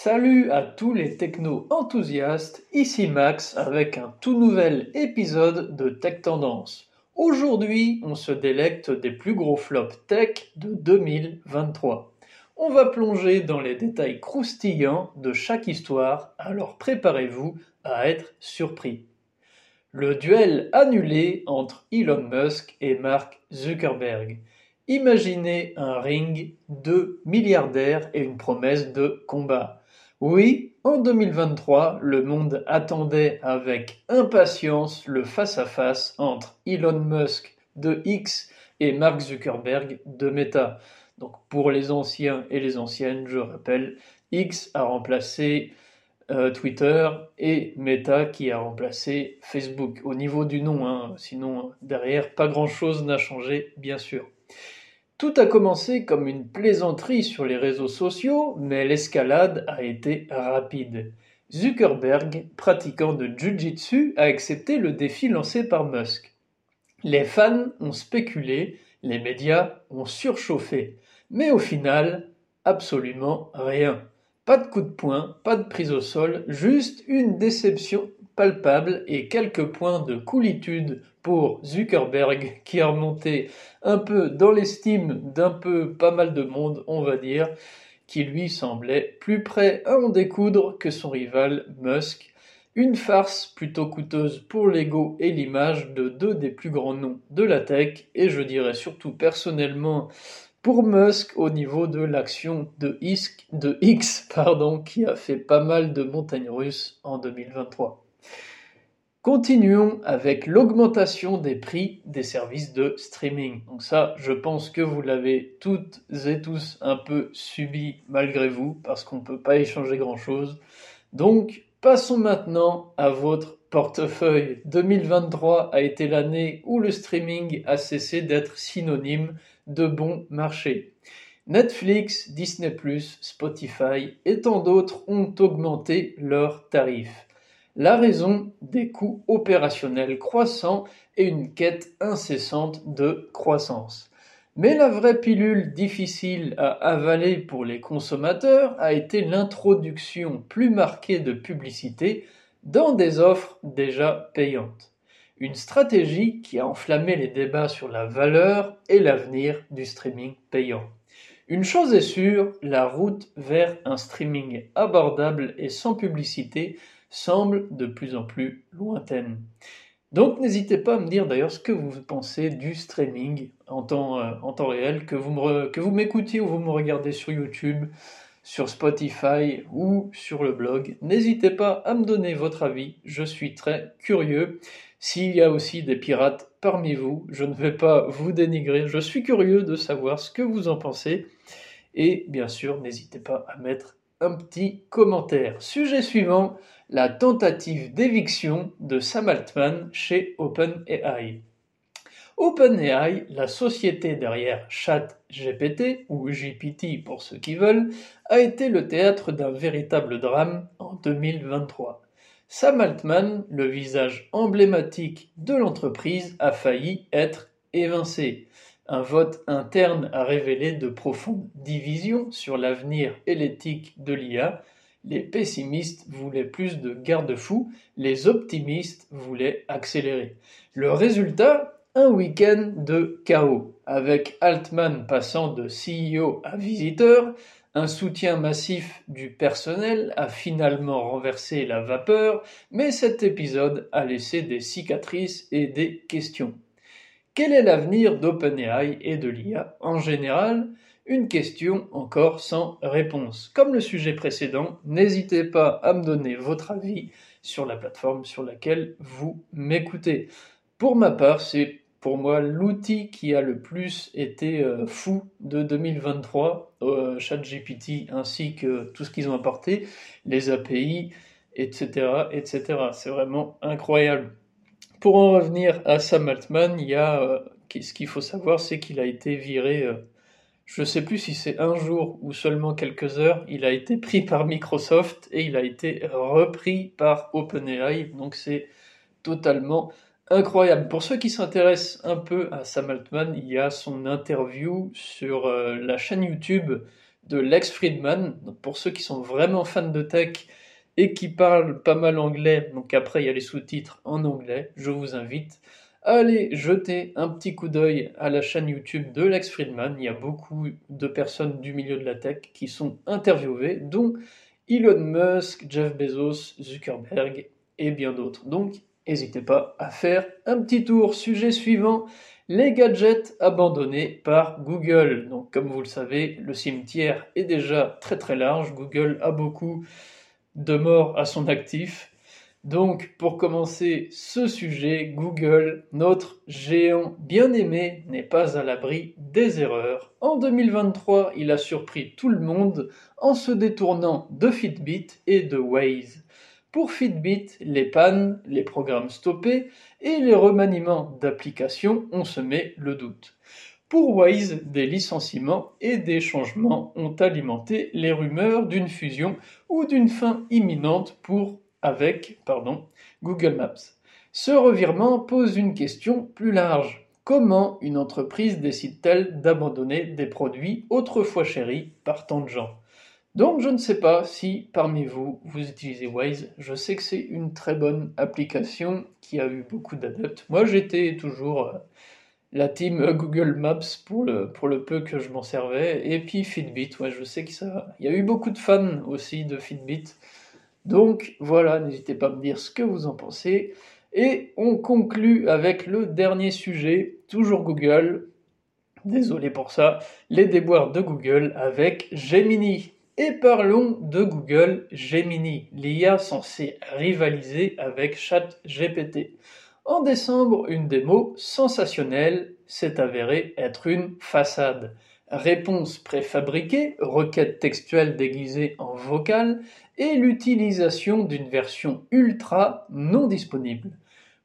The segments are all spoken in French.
Salut à tous les techno enthousiastes, ici Max avec un tout nouvel épisode de Tech Tendance. Aujourd'hui, on se délecte des plus gros flops tech de 2023. On va plonger dans les détails croustillants de chaque histoire, alors préparez-vous à être surpris. Le duel annulé entre Elon Musk et Mark Zuckerberg. Imaginez un ring, deux milliardaires et une promesse de combat. Oui, en 2023, le monde attendait avec impatience le face-à-face entre Elon Musk de X et Mark Zuckerberg de Meta. Donc pour les anciens et les anciennes, je rappelle, X a remplacé euh, Twitter et Meta qui a remplacé Facebook. Au niveau du nom, hein, sinon derrière, pas grand-chose n'a changé, bien sûr. Tout a commencé comme une plaisanterie sur les réseaux sociaux, mais l'escalade a été rapide. Zuckerberg, pratiquant de Jiu-Jitsu, a accepté le défi lancé par Musk. Les fans ont spéculé, les médias ont surchauffé, mais au final, absolument rien. Pas de coup de poing, pas de prise au sol, juste une déception et quelques points de coolitude pour Zuckerberg qui a remonté un peu dans l'estime d'un peu pas mal de monde, on va dire, qui lui semblait plus prêt à en découdre que son rival Musk. Une farce plutôt coûteuse pour l'ego et l'image de deux des plus grands noms de la tech, et je dirais surtout personnellement pour Musk au niveau de l'action de, de X, qui a fait pas mal de montagnes russes en 2023. Continuons avec l'augmentation des prix des services de streaming. Donc ça, je pense que vous l'avez toutes et tous un peu subi malgré vous, parce qu'on ne peut pas échanger grand-chose. Donc, passons maintenant à votre portefeuille. 2023 a été l'année où le streaming a cessé d'être synonyme de bon marché. Netflix, Disney ⁇ Spotify et tant d'autres ont augmenté leurs tarifs. La raison des coûts opérationnels croissants et une quête incessante de croissance. Mais la vraie pilule difficile à avaler pour les consommateurs a été l'introduction plus marquée de publicité dans des offres déjà payantes. Une stratégie qui a enflammé les débats sur la valeur et l'avenir du streaming payant. Une chose est sûre, la route vers un streaming abordable et sans publicité semble de plus en plus lointaine. Donc n'hésitez pas à me dire d'ailleurs ce que vous pensez du streaming en temps, euh, en temps réel, que vous, m'écoutiez ou vous me regardez sur YouTube, sur Spotify ou sur le blog. N'hésitez pas à me donner votre avis, je suis très curieux. S'il y a aussi des pirates parmi vous, je ne vais pas vous dénigrer, je suis curieux de savoir ce que vous en pensez. Et bien sûr, n'hésitez pas à mettre un petit commentaire. Sujet suivant, la tentative d'éviction de Sam Altman chez OpenAI. OpenAI, la société derrière ChatGPT, ou GPT pour ceux qui veulent, a été le théâtre d'un véritable drame en 2023. Sam Altman, le visage emblématique de l'entreprise, a failli être évincé. Un vote interne a révélé de profondes divisions sur l'avenir et l'éthique de l'IA, les pessimistes voulaient plus de garde-fous, les optimistes voulaient accélérer. Le résultat, un week-end de chaos, avec Altman passant de CEO à visiteur, un soutien massif du personnel a finalement renversé la vapeur, mais cet épisode a laissé des cicatrices et des questions. Quel est l'avenir d'OpenAI et de l'IA en général? Une question encore sans réponse. Comme le sujet précédent, n'hésitez pas à me donner votre avis sur la plateforme sur laquelle vous m'écoutez. Pour ma part, c'est pour moi l'outil qui a le plus été euh, fou de 2023, euh, ChatGPT ainsi que tout ce qu'ils ont apporté, les API, etc. etc. C'est vraiment incroyable. Pour en revenir à Sam Altman, il y a, euh, ce qu'il faut savoir, c'est qu'il a été viré je ne sais plus si c'est un jour ou seulement quelques heures, il a été pris par Microsoft et il a été repris par OpenAI. Donc c'est totalement incroyable. Pour ceux qui s'intéressent un peu à Sam Altman, il y a son interview sur euh, la chaîne YouTube de Lex Friedman. Pour ceux qui sont vraiment fans de tech et qui parlent pas mal anglais, donc après il y a les sous-titres en anglais, je vous invite à aller jeter un petit coup d'œil à la chaîne YouTube de Lex Friedman. Il y a beaucoup de personnes du milieu de la tech qui sont interviewées, dont Elon Musk, Jeff Bezos, Zuckerberg et bien d'autres. Donc n'hésitez pas à faire un petit tour. Sujet suivant, les gadgets abandonnés par Google. Donc comme vous le savez, le cimetière est déjà très très large. Google a beaucoup de morts à son actif. Donc pour commencer ce sujet, Google, notre géant bien aimé, n'est pas à l'abri des erreurs. En 2023, il a surpris tout le monde en se détournant de Fitbit et de Waze. Pour Fitbit, les pannes, les programmes stoppés et les remaniements d'applications ont semé le doute. Pour Waze, des licenciements et des changements ont alimenté les rumeurs d'une fusion ou d'une fin imminente pour avec pardon, Google Maps. Ce revirement pose une question plus large. Comment une entreprise décide-t-elle d'abandonner des produits autrefois chéris par tant de gens? Donc je ne sais pas si parmi vous, vous utilisez Waze. Je sais que c'est une très bonne application qui a eu beaucoup d'adeptes. Moi j'étais toujours euh, la team Google Maps pour le, peu que je m'en servais. Et puis Fitbit, je sais que ça... Il y a eu beaucoup de fans aussi de Fitbit. Donc voilà, n'hésitez pas à me dire ce que vous en pensez. Et on conclut avec le dernier sujet, toujours Google. Désolé pour ça, les déboires de Google avec Gemini. Et parlons de Google Gemini, l'IA censée rivaliser avec ChatGPT. En décembre, une démo sensationnelle s'est avérée être une façade. Réponse préfabriquée, requête textuelle déguisée en vocale et l'utilisation d'une version ultra non disponible.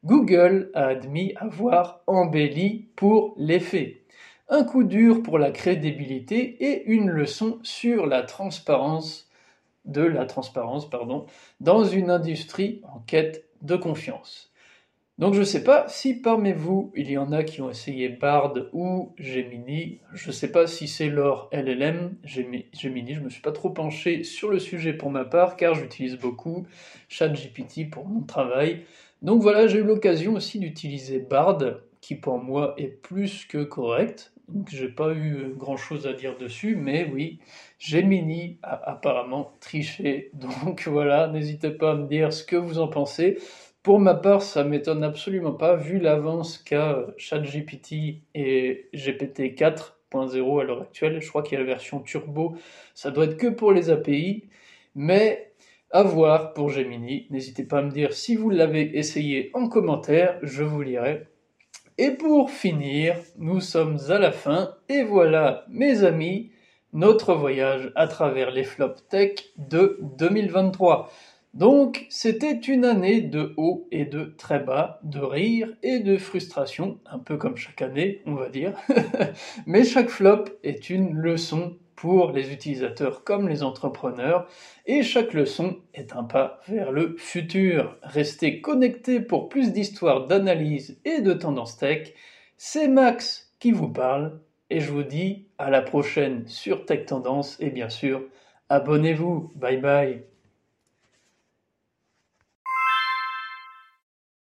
Google a admis avoir embelli pour l'effet un coup dur pour la crédibilité et une leçon sur la transparence de la transparence pardon, dans une industrie en quête de confiance. Donc je ne sais pas si parmi vous, il y en a qui ont essayé Bard ou Gemini. Je ne sais pas si c'est leur LLM, Gemini, je ne me suis pas trop penché sur le sujet pour ma part, car j'utilise beaucoup ChatGPT pour mon travail. Donc voilà, j'ai eu l'occasion aussi d'utiliser Bard, qui pour moi est plus que correct. Donc j'ai pas eu euh, grand chose à dire dessus, mais oui, Gemini a apparemment triché. Donc voilà, n'hésitez pas à me dire ce que vous en pensez. Pour ma part, ça m'étonne absolument pas, vu l'avance qu'a ChatGPT et GPT 4.0 à l'heure actuelle. Je crois qu'il y a la version turbo, ça doit être que pour les API, mais à voir pour Gemini. N'hésitez pas à me dire si vous l'avez essayé en commentaire, je vous lirai. Et pour finir, nous sommes à la fin, et voilà, mes amis, notre voyage à travers les flops tech de 2023. Donc, c'était une année de haut et de très bas, de rire et de frustration, un peu comme chaque année, on va dire. Mais chaque flop est une leçon pour les utilisateurs comme les entrepreneurs, et chaque leçon est un pas vers le futur. Restez connectés pour plus d'histoires, d'analyses et de tendances tech. C'est Max qui vous parle, et je vous dis à la prochaine sur Tech Tendance, et bien sûr, abonnez-vous. Bye bye.